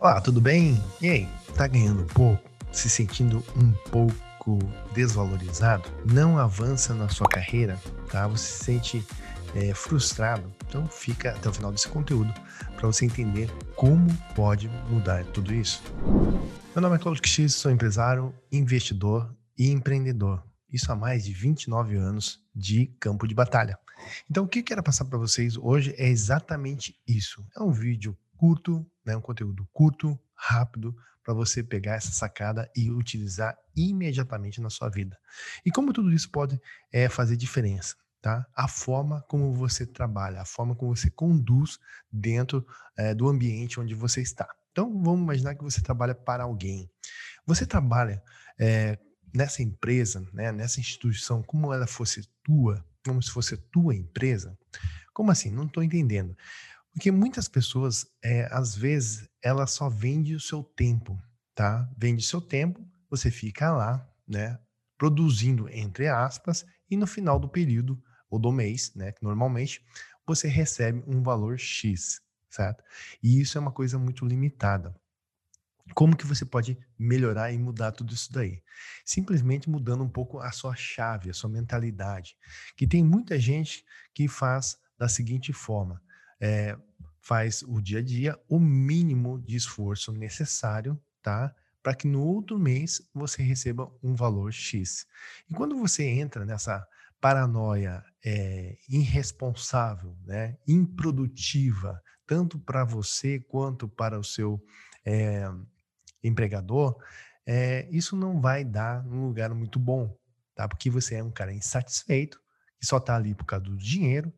Olá, tudo bem? E aí, tá ganhando pouco? Se sentindo um pouco desvalorizado? Não avança na sua carreira, tá? Você se sente é, frustrado? Então fica até o final desse conteúdo para você entender como pode mudar tudo isso. Meu nome é Claudio X, sou empresário, investidor e empreendedor. Isso há mais de 29 anos de campo de batalha. Então, o que eu quero passar para vocês hoje é exatamente isso. É um vídeo curto, né, um conteúdo curto, rápido, para você pegar essa sacada e utilizar imediatamente na sua vida. E como tudo isso pode é, fazer diferença, tá? A forma como você trabalha, a forma como você conduz dentro é, do ambiente onde você está. Então, vamos imaginar que você trabalha para alguém. Você trabalha é, nessa empresa, né, nessa instituição, como ela fosse tua, como se fosse tua empresa. Como assim? Não estou entendendo. Porque muitas pessoas, é, às vezes, ela só vende o seu tempo, tá? Vende o seu tempo, você fica lá, né? Produzindo, entre aspas, e no final do período ou do mês, né? Normalmente, você recebe um valor X, certo? E isso é uma coisa muito limitada. Como que você pode melhorar e mudar tudo isso daí? Simplesmente mudando um pouco a sua chave, a sua mentalidade. Que tem muita gente que faz da seguinte forma: é, faz o dia a dia o mínimo de esforço necessário, tá? Para que no outro mês você receba um valor X. E quando você entra nessa paranoia é, irresponsável, né, improdutiva, tanto para você quanto para o seu é, empregador, é, isso não vai dar um lugar muito bom, tá? Porque você é um cara insatisfeito, que só está ali por causa do dinheiro,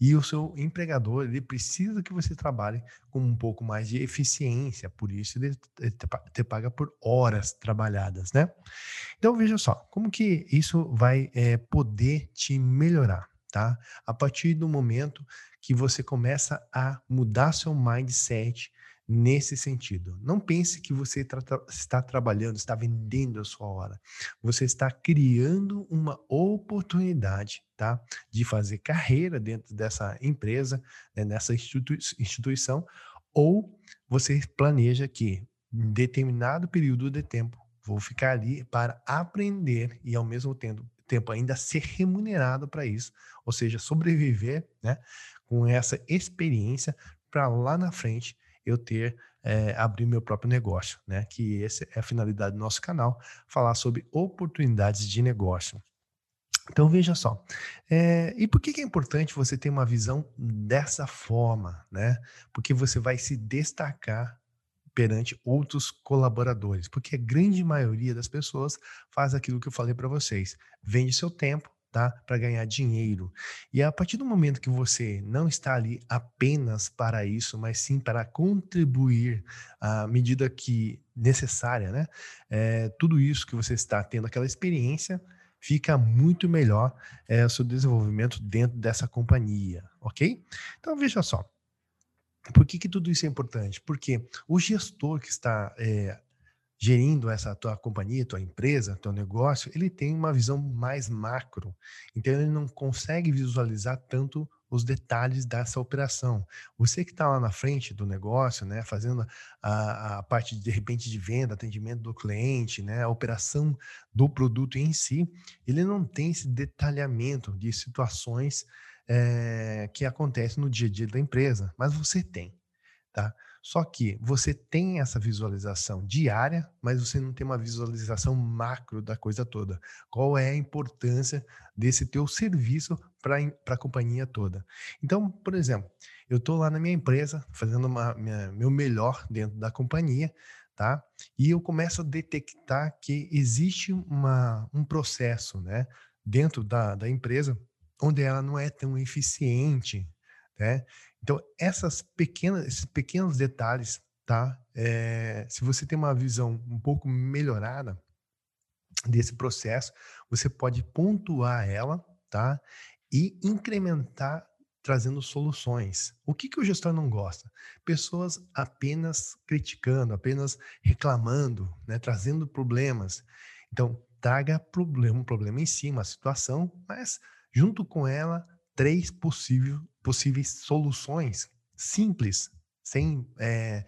e o seu empregador ele precisa que você trabalhe com um pouco mais de eficiência, por isso ele te paga por horas trabalhadas, né? Então veja só, como que isso vai é, poder te melhorar, tá? A partir do momento que você começa a mudar seu mindset, nesse sentido. Não pense que você tra está trabalhando, está vendendo a sua hora. Você está criando uma oportunidade, tá? De fazer carreira dentro dessa empresa, né, nessa institui instituição, ou você planeja que em determinado período de tempo vou ficar ali para aprender e ao mesmo tempo tempo ainda ser remunerado para isso, ou seja, sobreviver, né, com essa experiência para lá na frente eu ter, é, abrir meu próprio negócio, né? Que essa é a finalidade do nosso canal, falar sobre oportunidades de negócio. Então veja só, é, e por que, é importante você ter uma visão dessa forma, né? Porque você vai se destacar perante outros colaboradores, porque a grande maioria das pessoas faz aquilo que eu falei para vocês, vende seu tempo, tá? Para ganhar dinheiro. E a partir do momento que você não está ali apenas para isso, mas sim para contribuir à medida que necessária, né? É, tudo isso que você está tendo aquela experiência fica muito melhor é, o seu desenvolvimento dentro dessa companhia, ok? Então veja só. Por que, que tudo isso é importante? Porque o gestor que está é, gerindo essa tua companhia, tua empresa, teu negócio, ele tem uma visão mais macro. Então ele não consegue visualizar tanto os detalhes dessa operação. Você que está lá na frente do negócio, né, fazendo a, a, parte de repente de venda, atendimento do cliente, né, a operação do produto em si, ele não tem esse detalhamento de situações é, que acontecem no dia a dia da empresa, mas você tem, tá? Só que você tem essa visualização diária, mas você não tem uma visualização macro da coisa toda. Qual é a importância desse teu serviço para a companhia toda? Então, por exemplo, eu estou lá na minha empresa fazendo uma, minha, meu melhor dentro da companhia, tá? E eu começo a detectar que existe uma, um processo, né, dentro da, da empresa onde ela não é tão eficiente, né? Então, essas pequenas, esses pequenos detalhes, tá? É, se você tem uma visão um pouco melhorada desse processo, você pode pontuar ela, tá? E incrementar trazendo soluções. O que, que o gestor não gosta? Pessoas apenas criticando, apenas reclamando, né? trazendo problemas. Então, traga problema, um problema em si, uma situação, mas junto com ela, três possíveis possíveis soluções simples, sem é,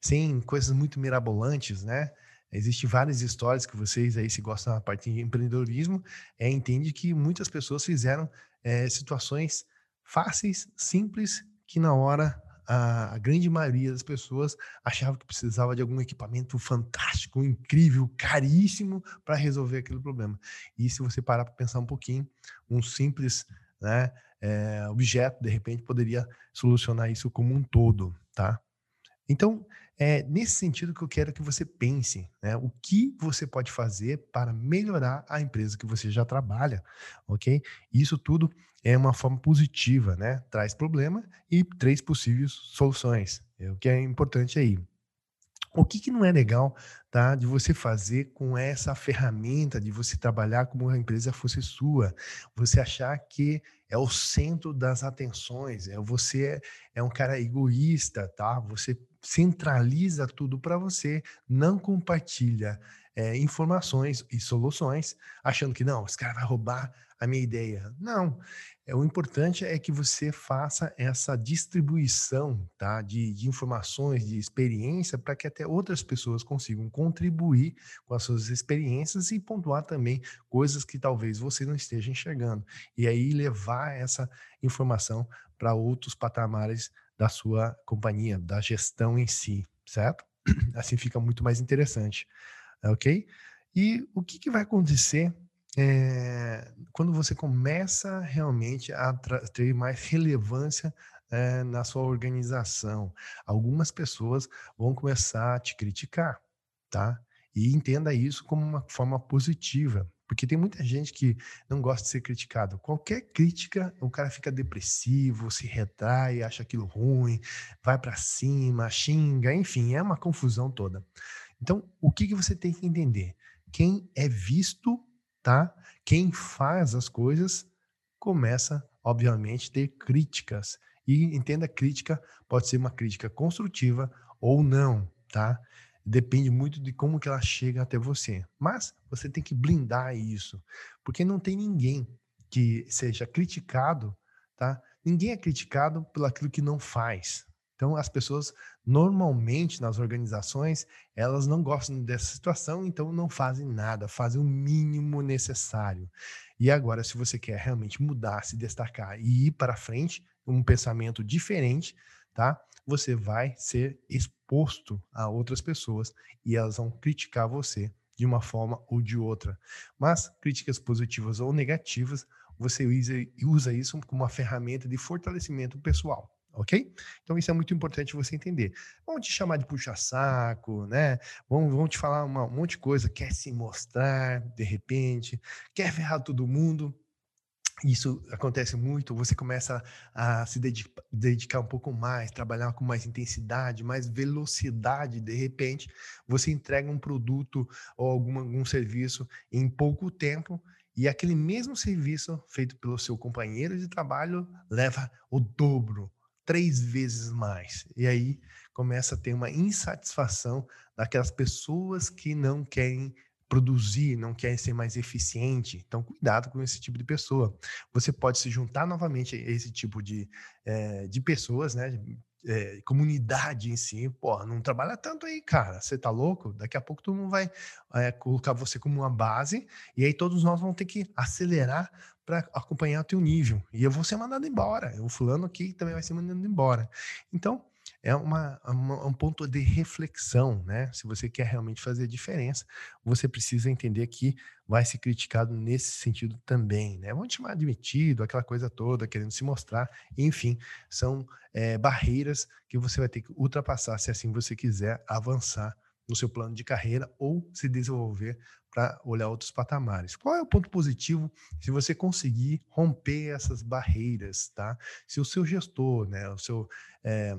sem coisas muito mirabolantes, né? Existem várias histórias que vocês aí, se gostam da parte de empreendedorismo, é, entende que muitas pessoas fizeram é, situações fáceis, simples, que na hora a, grande maioria das pessoas achava que precisava de algum equipamento fantástico, incrível, caríssimo para resolver aquele problema. E se você parar para pensar um pouquinho, um simples né, é, objeto, de repente, poderia solucionar isso como um todo, tá? Então, é nesse sentido que eu quero que você pense, né? O que você pode fazer para melhorar a empresa que você já trabalha, ok? Isso tudo é uma forma positiva, né? Traz problema e três possíveis soluções. É o que é importante aí. O que, que não é legal, tá? De você fazer com essa ferramenta, de você trabalhar como a empresa fosse sua. Você achar que é o centro das atenções, é você é, um cara egoísta, tá? Você centraliza tudo para você, não compartilha é, informações e soluções, achando que não, esse cara vai roubar a minha ideia. Não, é, o importante é que você faça essa distribuição tá, de, de informações, de experiência, para que até outras pessoas consigam contribuir com as suas experiências e pontuar também coisas que talvez você não esteja enxergando. E aí levar essa informação para outros patamares da sua companhia, da gestão em si, certo? Assim fica muito mais interessante, ok? E o que, que vai acontecer é, quando você começa realmente a ter mais relevância é, na sua organização? Algumas pessoas vão começar a te criticar, tá? E entenda isso como uma forma positiva, porque tem muita gente que não gosta de ser criticado. Qualquer crítica, o cara fica depressivo, se retrai, acha aquilo ruim, vai para cima, xinga, enfim, é uma confusão toda. Então, o que, que você tem que entender? Quem é visto, tá? Quem faz as coisas começa, obviamente, a ter críticas. E entenda, crítica pode ser uma crítica construtiva ou não, tá? Depende muito de como que ela chega até você. Mas você tem que blindar isso, porque não tem ninguém que seja criticado, tá? Ninguém é criticado pelo aquilo que não faz. Então, as pessoas normalmente nas organizações, elas não gostam dessa situação, então não fazem nada, fazem o mínimo necessário. E agora, se você quer realmente mudar, se destacar e ir para frente, um pensamento diferente, tá? Você vai ser exposto a outras pessoas e elas vão criticar você de uma forma ou de outra. Mas críticas positivas ou negativas, você usa, usa isso como uma ferramenta de fortalecimento pessoal ok? Então isso é muito importante você entender. Vão te chamar de puxa-saco, né? Vão, vão te falar uma, um monte de coisa, quer se mostrar de repente, quer ferrar todo mundo. Isso acontece muito, você começa a se dedicar, um pouco mais, trabalhar com mais intensidade, mais velocidade, de repente, você entrega um produto ou algum, algum serviço em pouco tempo e aquele mesmo serviço feito pelo seu companheiro de trabalho leva o dobro, três vezes mais. E aí começa a ter uma insatisfação daquelas pessoas que não querem produzir, não querem ser mais eficiente. Então, cuidado com esse tipo de pessoa. Você pode se juntar novamente a esse tipo de, é, de pessoas, né? É, comunidade em si, pô, não trabalha tanto aí, cara. Você tá louco? Daqui a pouco todo mundo vai é, colocar você como uma base, e aí todos nós vamos ter que acelerar para acompanhar o teu nível. E eu vou ser mandado embora. O fulano aqui também vai ser mandado embora. Então, é uma, uma, um ponto de reflexão, né? Se você quer realmente fazer a diferença, você precisa entender que vai ser criticado nesse sentido também, né? Vão te chamar admitido, aquela coisa toda, querendo se mostrar, enfim, são é, barreiras que você vai ter que ultrapassar se assim você quiser avançar no seu plano de carreira ou se desenvolver para olhar outros patamares. Qual é o ponto positivo se você conseguir romper essas barreiras, tá? Se o seu gestor, né, o seu é,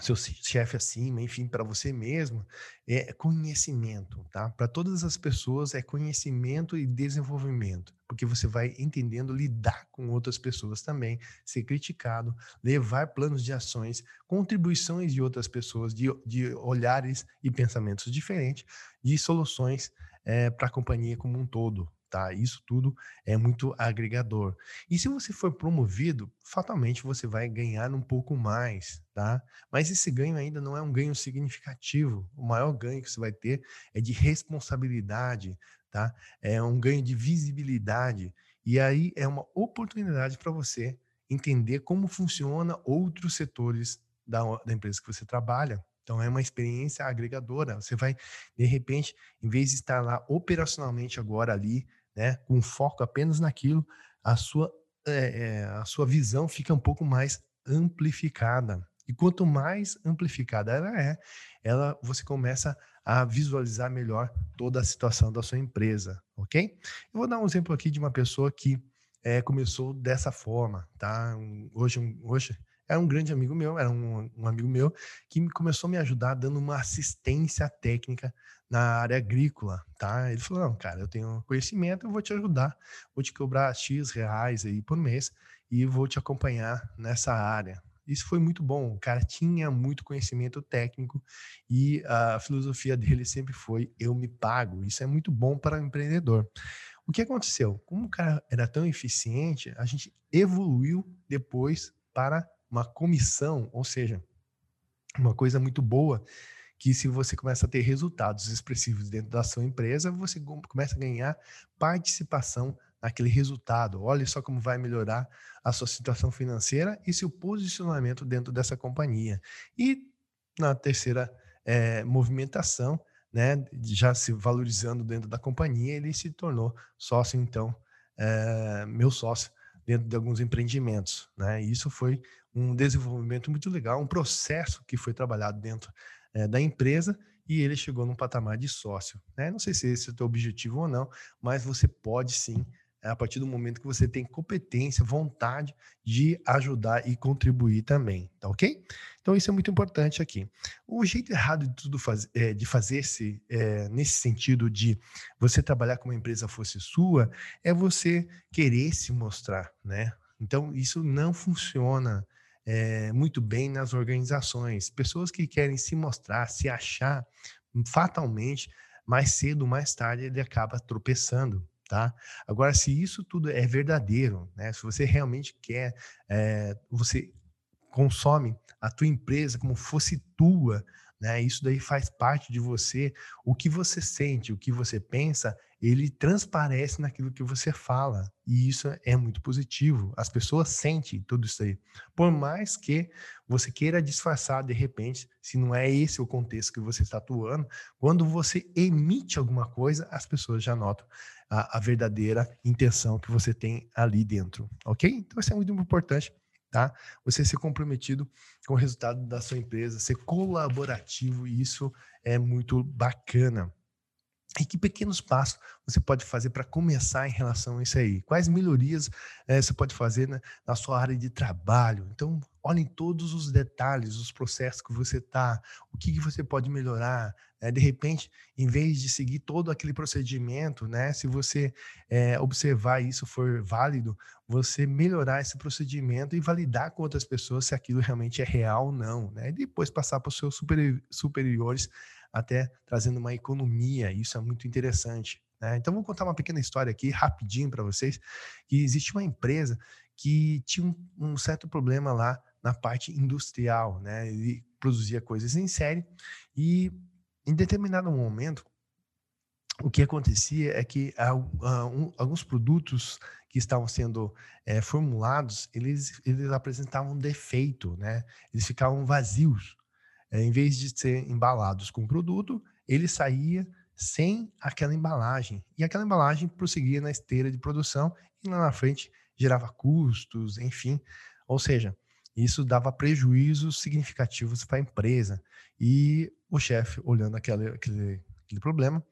seu chefe acima, enfim, para você mesmo, é conhecimento, tá? Para todas as pessoas é conhecimento e desenvolvimento, porque você vai entendendo lidar com outras pessoas também, ser criticado, levar planos de ações, contribuições de outras pessoas, de, de olhares e pensamentos diferentes, de soluções é, para a companhia como um todo, tá? Isso tudo é muito agregador. E se você for promovido, fatalmente você vai ganhar um pouco mais, tá? Mas esse ganho ainda não é um ganho significativo. O maior ganho que você vai ter é de responsabilidade, tá? É um ganho de visibilidade. E aí é uma oportunidade para você entender como funciona outros setores da, da empresa que você trabalha. Então é uma experiência agregadora. Você vai, de repente, em vez de estar lá operacionalmente agora ali, né, com foco apenas naquilo, a sua, é, é, a sua visão fica um pouco mais amplificada. E quanto mais amplificada ela é, ela você começa a visualizar melhor toda a situação da sua empresa, ok? Eu vou dar um exemplo aqui de uma pessoa que é, começou dessa forma, tá? Hoje, hoje era um grande amigo meu, era um, um, amigo meu que começou a me ajudar dando uma assistência técnica na área agrícola, tá? Ele falou, não, cara, eu tenho conhecimento, eu vou te ajudar, vou te cobrar X reais aí por mês e vou te acompanhar nessa área. Isso foi muito bom, o cara tinha muito conhecimento técnico e a filosofia dele sempre foi eu me pago. Isso é muito bom para o empreendedor. O que aconteceu? Como o cara era tão eficiente, a gente evoluiu depois para uma comissão, ou seja, uma coisa muito boa que se você começa a ter resultados expressivos dentro da sua empresa, você começa a ganhar participação naquele resultado. Olha só como vai melhorar a sua situação financeira e seu posicionamento dentro dessa companhia. E na terceira é, movimentação, né, já se valorizando dentro da companhia, ele se tornou sócio, então, é, meu sócio dentro de alguns empreendimentos. Né? Isso foi um desenvolvimento muito legal, um processo que foi trabalhado dentro é, da empresa e ele chegou num patamar de sócio. Né? Não sei se esse é o teu objetivo ou não, mas você pode sim a partir do momento que você tem competência, vontade de ajudar e contribuir também, tá ok? Então isso é muito importante aqui. O jeito errado de tudo faz, é, de fazer-se é, nesse sentido de você trabalhar com uma empresa fosse sua, é você querer se mostrar, né? Então isso não funciona é, muito bem nas organizações. Pessoas que querem se mostrar, se achar, fatalmente, mais cedo ou mais tarde ele acaba tropeçando tá? Agora, se isso tudo é verdadeiro, né? Se você realmente quer, é, você consome a tua empresa como fosse tua, né? Isso daí faz parte de você. O que você sente, o que você pensa, ele transparece naquilo que você fala. E isso é muito positivo. As pessoas sentem tudo isso aí. Por mais que você queira disfarçar de repente, se não é esse o contexto que você está atuando, quando você emite alguma coisa, as pessoas já notam a, a verdadeira intenção que você tem ali dentro, ok? Então isso é muito importante tá? Você ser comprometido com o resultado da sua empresa, ser colaborativo, e isso é muito bacana. E que pequenos passos você pode fazer para começar em relação a isso aí? Quais melhorias é, você pode fazer né, na sua área de trabalho? Então, olhem todos os detalhes, os processos que você está, o que, que você pode melhorar. Né? De repente, em vez de seguir todo aquele procedimento, né, se você é, observar isso for válido, você melhorar esse procedimento e validar com outras pessoas se aquilo realmente é real ou não. Né? E depois passar para os seus superiores até trazendo uma economia. Isso é muito interessante. Né? Então, vou contar uma pequena história aqui, rapidinho para vocês, que existe uma empresa que tinha um, um, certo problema lá na parte industrial, né? Ele produzia coisas em série e em determinado momento o que acontecia é que alguns produtos que estavam sendo é, formulados, eles, eles apresentavam defeito, né? Eles ficavam vazios em vez de ser embalados com o produto, ele saía sem aquela embalagem. E aquela embalagem prosseguia na esteira de produção e lá na frente gerava custos, enfim. Ou seja, isso dava prejuízos significativos para a empresa. E o chefe, olhando aquele, aquele, aquele problema,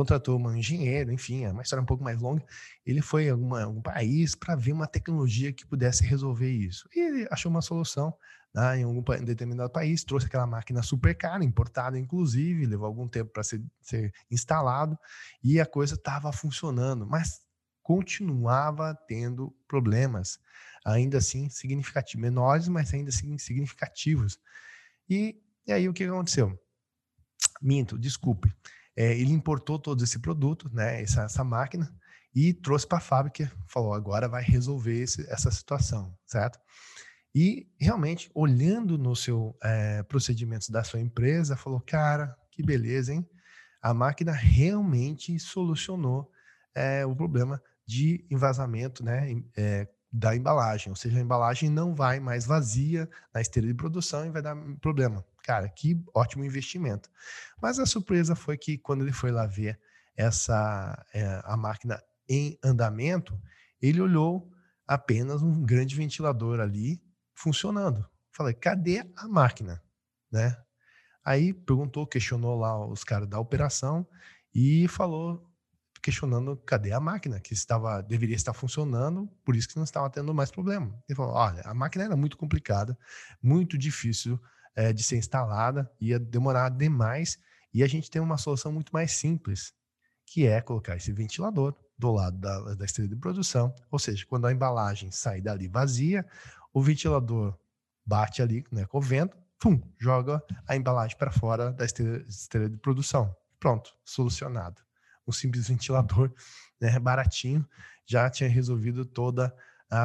contratou um engenheiro, enfim, é uma história um pouco mais longa. Ele foi em alguma, algum país para ver uma tecnologia que pudesse resolver isso. E ele achou uma solução né, em algum em determinado país, trouxe aquela máquina super cara, importada inclusive, levou algum tempo para ser, ser instalado, e a coisa estava funcionando, mas continuava tendo problemas, ainda assim significativos, menores, mas ainda assim significativos. E, e aí o que aconteceu? Minto, desculpe. É, ele importou todo esse produto, né, essa, essa máquina, e trouxe para a fábrica, falou, agora vai resolver esse, essa situação, certo? E realmente, olhando no seu é, procedimentos da sua empresa, falou, cara, que beleza, hein? A máquina realmente solucionou é, o problema de envasamento, né? É, da embalagem, ou seja, a embalagem não vai mais vazia na esteira de produção e vai dar problema. Cara, que ótimo investimento. Mas a surpresa foi que quando ele foi lá ver essa é, a máquina em andamento, ele olhou apenas um grande ventilador ali funcionando. Falei, cadê a máquina, né? Aí perguntou, questionou lá os caras da operação e falou questionando cadê a máquina que estava deveria estar funcionando, por isso que não estava tendo mais problema. Ele falou: olha, a máquina era muito complicada, muito difícil é, de ser instalada, ia demorar demais e a gente tem uma solução muito mais simples, que é colocar esse ventilador do lado da, da de produção, ou seja, quando a embalagem sai dali vazia, o ventilador bate ali né, com o vento, pum, joga a embalagem para fora da esteira de produção. Pronto, solucionado um simples ventilador né, baratinho já tinha resolvido toda a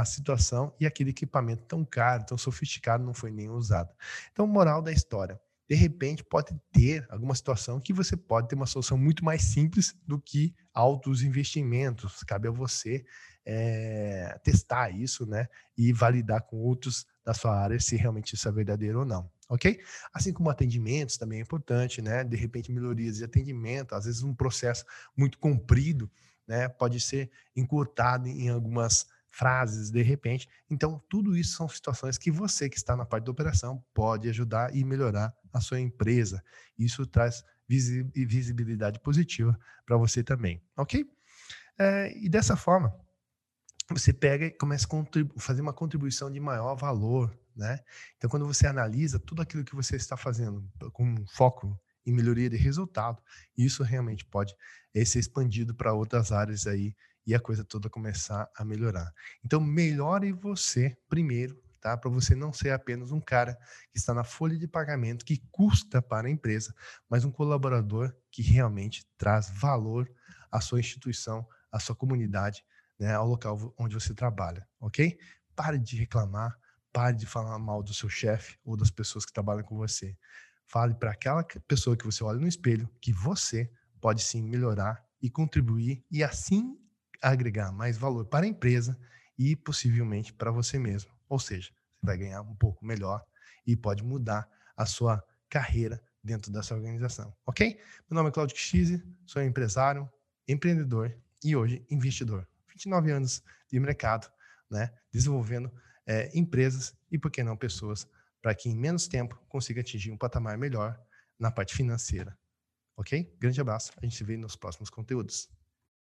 situação e aquele equipamento tão caro, tão sofisticado não foi nem usado. Então, moral da história. De repente, pode ter alguma situação que você pode ter uma solução muito mais simples do que altos investimentos. Cabe a você é, testar isso, né? E validar com outros da sua área se realmente isso é verdadeiro ou não ok? Assim como atendimentos também é importante, né? De repente, melhorias de atendimento, às vezes um processo muito comprido, né? Pode ser encurtado em algumas frases, de repente. Então, tudo isso são situações que você que está na parte da operação pode ajudar e melhorar a sua empresa. Isso traz visibilidade positiva para você também, ok? É, e dessa forma, você pega e começa a fazer uma contribuição de maior valor né? Então, quando você analisa tudo aquilo que você está fazendo com foco em melhoria de resultado, isso realmente pode eh, ser expandido para outras áreas aí e a coisa toda começar a melhorar. Então, melhore você primeiro, tá? Para você não ser apenas um cara que está na folha de pagamento que custa para a empresa, mas um colaborador que realmente traz valor à sua instituição, à sua comunidade, né, ao local onde você trabalha, ok? Pare de reclamar, Pare de falar mal do seu chefe ou das pessoas que trabalham com você. Fale para aquela pessoa que você olha no espelho que você pode sim melhorar e contribuir e assim agregar mais valor para a empresa e possivelmente para você mesmo. Ou seja, você vai ganhar um pouco melhor e pode mudar a sua carreira dentro dessa organização, ok? Meu nome é Claudio X, sou empresário, empreendedor e hoje investidor. 29 anos de mercado, né? Desenvolvendo é, empresas e, por que não, pessoas, para que em menos tempo consiga atingir um patamar melhor na parte financeira. Ok? Grande abraço, a gente se vê nos próximos conteúdos.